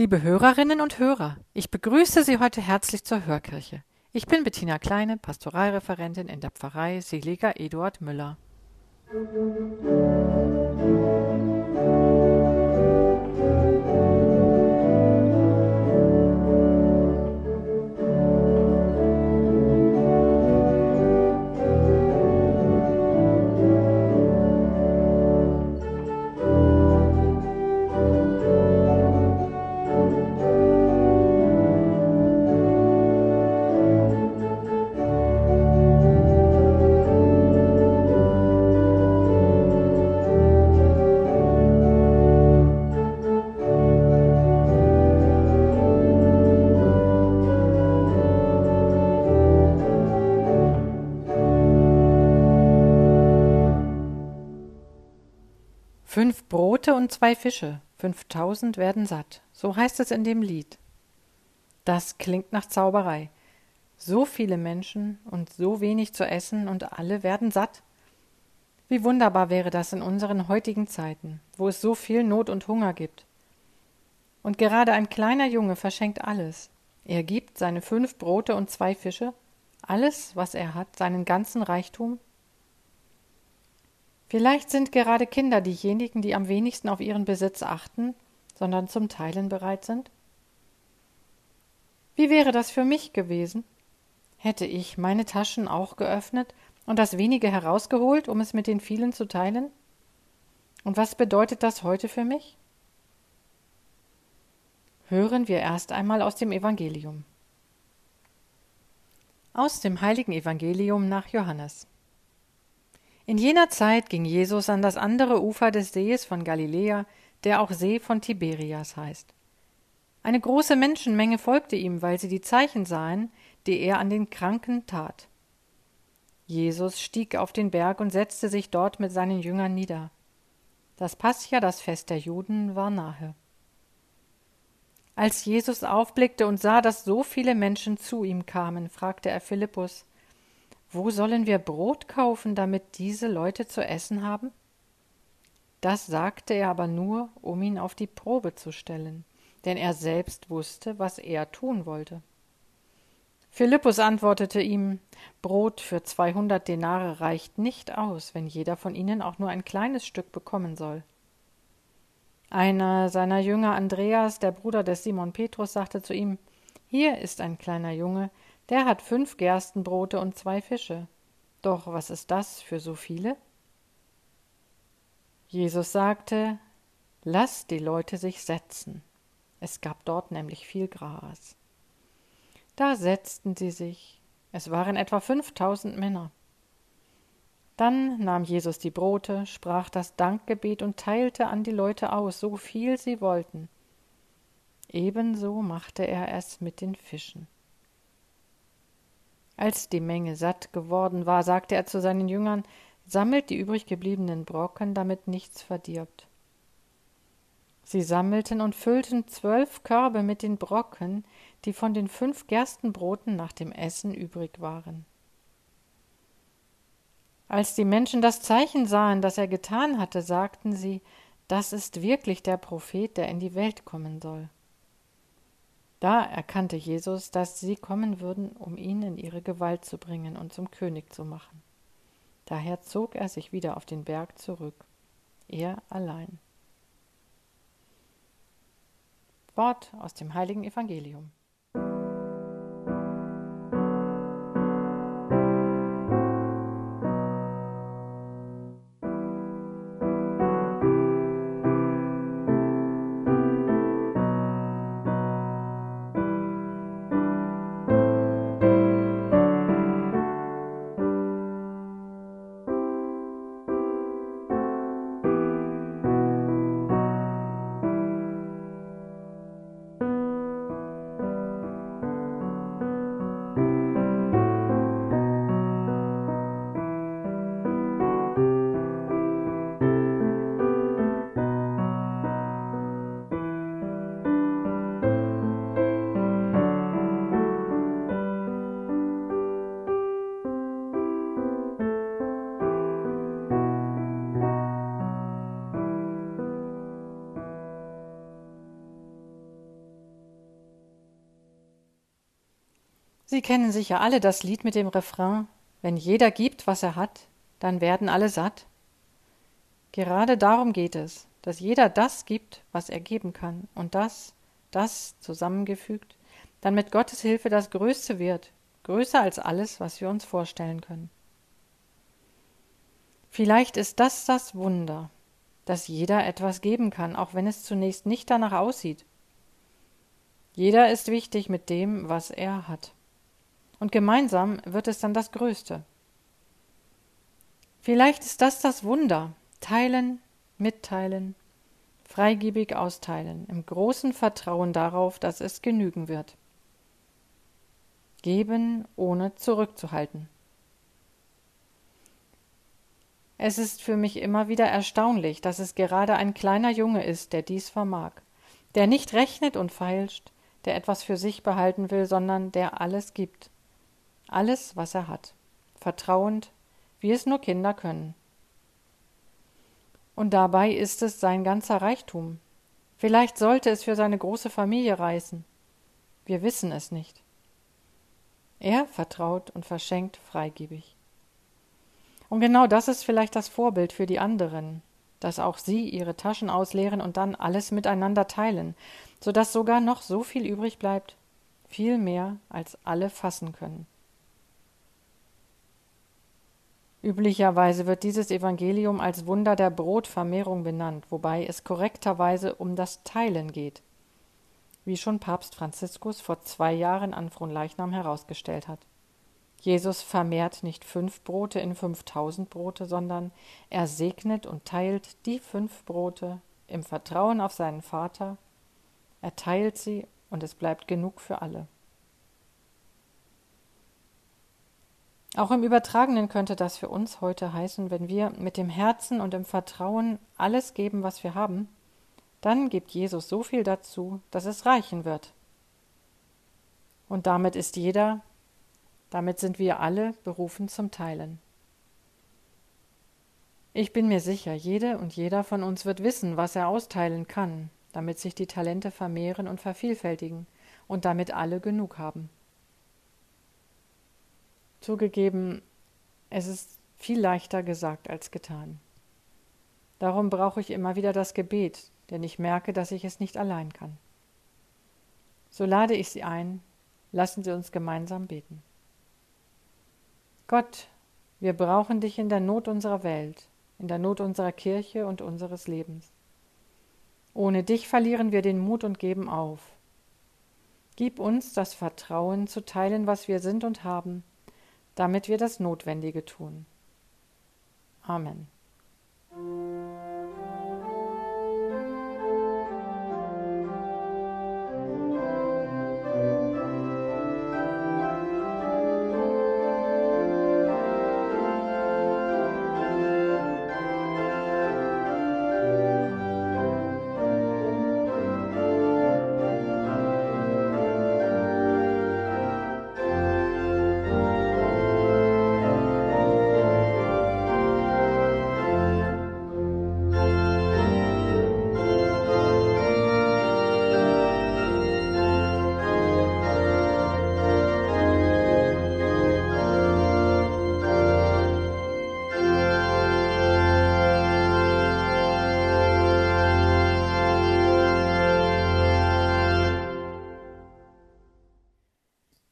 Liebe Hörerinnen und Hörer, ich begrüße Sie heute herzlich zur Hörkirche. Ich bin Bettina Kleine, Pastoralreferentin in der Pfarrei Seliger Eduard Müller. Fünf Brote und zwei Fische, fünftausend werden satt. So heißt es in dem Lied. Das klingt nach Zauberei. So viele Menschen und so wenig zu essen und alle werden satt. Wie wunderbar wäre das in unseren heutigen Zeiten, wo es so viel Not und Hunger gibt. Und gerade ein kleiner Junge verschenkt alles. Er gibt seine fünf Brote und zwei Fische, alles, was er hat, seinen ganzen Reichtum, Vielleicht sind gerade Kinder diejenigen, die am wenigsten auf ihren Besitz achten, sondern zum Teilen bereit sind? Wie wäre das für mich gewesen? Hätte ich meine Taschen auch geöffnet und das wenige herausgeholt, um es mit den vielen zu teilen? Und was bedeutet das heute für mich? Hören wir erst einmal aus dem Evangelium. Aus dem heiligen Evangelium nach Johannes. In jener Zeit ging Jesus an das andere Ufer des Sees von Galiläa, der auch See von Tiberias heißt. Eine große Menschenmenge folgte ihm, weil sie die Zeichen sahen, die er an den Kranken tat. Jesus stieg auf den Berg und setzte sich dort mit seinen Jüngern nieder. Das Pascha, das Fest der Juden, war nahe. Als Jesus aufblickte und sah, dass so viele Menschen zu ihm kamen, fragte er Philippus, wo sollen wir Brot kaufen, damit diese Leute zu essen haben? Das sagte er aber nur, um ihn auf die Probe zu stellen, denn er selbst wusste, was er tun wollte. Philippus antwortete ihm Brot für zweihundert Denare reicht nicht aus, wenn jeder von ihnen auch nur ein kleines Stück bekommen soll. Einer seiner Jünger Andreas, der Bruder des Simon Petrus, sagte zu ihm Hier ist ein kleiner Junge, der hat fünf Gerstenbrote und zwei Fische. Doch was ist das für so viele? Jesus sagte, Lass die Leute sich setzen. Es gab dort nämlich viel Gras. Da setzten sie sich. Es waren etwa fünftausend Männer. Dann nahm Jesus die Brote, sprach das Dankgebet und teilte an die Leute aus, so viel sie wollten. Ebenso machte er es mit den Fischen. Als die Menge satt geworden war, sagte er zu seinen Jüngern Sammelt die übrig gebliebenen Brocken, damit nichts verdirbt. Sie sammelten und füllten zwölf Körbe mit den Brocken, die von den fünf Gerstenbroten nach dem Essen übrig waren. Als die Menschen das Zeichen sahen, das er getan hatte, sagten sie, das ist wirklich der Prophet, der in die Welt kommen soll. Da erkannte Jesus, dass sie kommen würden, um ihn in ihre Gewalt zu bringen und zum König zu machen. Daher zog er sich wieder auf den Berg zurück, er allein. Wort aus dem heiligen Evangelium. Sie kennen sicher alle das Lied mit dem Refrain Wenn jeder gibt, was er hat, dann werden alle satt. Gerade darum geht es, dass jeder das gibt, was er geben kann, und das, das zusammengefügt, dann mit Gottes Hilfe das Größte wird, größer als alles, was wir uns vorstellen können. Vielleicht ist das das Wunder, dass jeder etwas geben kann, auch wenn es zunächst nicht danach aussieht. Jeder ist wichtig mit dem, was er hat und gemeinsam wird es dann das Größte. Vielleicht ist das das Wunder, teilen, mitteilen, freigebig austeilen, im großen Vertrauen darauf, dass es genügen wird. Geben, ohne zurückzuhalten. Es ist für mich immer wieder erstaunlich, dass es gerade ein kleiner Junge ist, der dies vermag, der nicht rechnet und feilscht, der etwas für sich behalten will, sondern der alles gibt alles, was er hat, vertrauend, wie es nur Kinder können. Und dabei ist es sein ganzer Reichtum. Vielleicht sollte es für seine große Familie reißen. Wir wissen es nicht. Er vertraut und verschenkt freigebig. Und genau das ist vielleicht das Vorbild für die anderen, dass auch sie ihre Taschen ausleeren und dann alles miteinander teilen, so dass sogar noch so viel übrig bleibt, viel mehr als alle fassen können. Üblicherweise wird dieses Evangelium als Wunder der Brotvermehrung benannt, wobei es korrekterweise um das Teilen geht, wie schon Papst Franziskus vor zwei Jahren an Fronleichnam herausgestellt hat. Jesus vermehrt nicht fünf Brote in fünftausend Brote, sondern er segnet und teilt die fünf Brote im Vertrauen auf seinen Vater, er teilt sie und es bleibt genug für alle. Auch im Übertragenen könnte das für uns heute heißen, wenn wir mit dem Herzen und im Vertrauen alles geben, was wir haben, dann gibt Jesus so viel dazu, dass es reichen wird. Und damit ist jeder, damit sind wir alle berufen zum Teilen. Ich bin mir sicher, jede und jeder von uns wird wissen, was er austeilen kann, damit sich die Talente vermehren und vervielfältigen und damit alle genug haben. Zugegeben, es ist viel leichter gesagt als getan. Darum brauche ich immer wieder das Gebet, denn ich merke, dass ich es nicht allein kann. So lade ich Sie ein, lassen Sie uns gemeinsam beten. Gott, wir brauchen dich in der Not unserer Welt, in der Not unserer Kirche und unseres Lebens. Ohne dich verlieren wir den Mut und geben auf. Gib uns das Vertrauen zu teilen, was wir sind und haben, damit wir das Notwendige tun. Amen.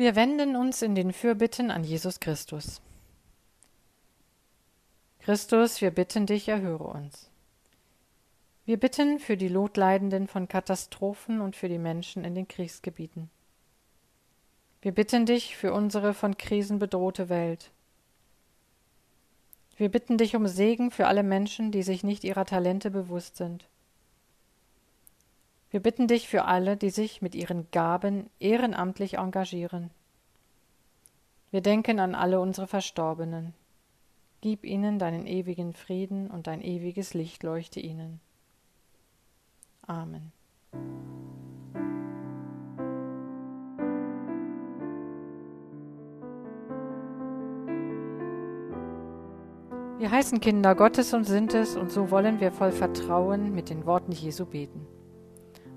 Wir wenden uns in den Fürbitten an Jesus Christus. Christus, wir bitten dich, erhöre uns. Wir bitten für die Notleidenden von Katastrophen und für die Menschen in den Kriegsgebieten. Wir bitten dich für unsere von Krisen bedrohte Welt. Wir bitten dich um Segen für alle Menschen, die sich nicht ihrer Talente bewusst sind. Wir bitten dich für alle, die sich mit ihren Gaben ehrenamtlich engagieren. Wir denken an alle unsere Verstorbenen. Gib ihnen deinen ewigen Frieden und dein ewiges Licht leuchte ihnen. Amen. Wir heißen Kinder Gottes und sind es, und so wollen wir voll Vertrauen mit den Worten Jesu beten.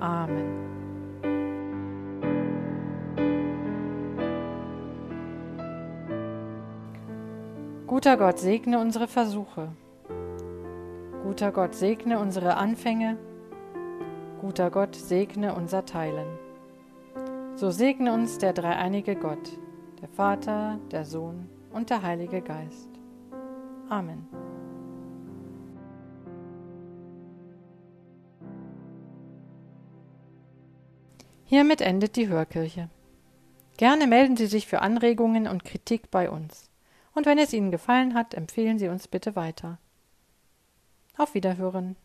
Amen. Guter Gott, segne unsere Versuche. Guter Gott, segne unsere Anfänge. Guter Gott, segne unser Teilen. So segne uns der dreieinige Gott, der Vater, der Sohn und der Heilige Geist. Amen. Hiermit endet die Hörkirche. Gerne melden Sie sich für Anregungen und Kritik bei uns. Und wenn es Ihnen gefallen hat, empfehlen Sie uns bitte weiter. Auf Wiederhören.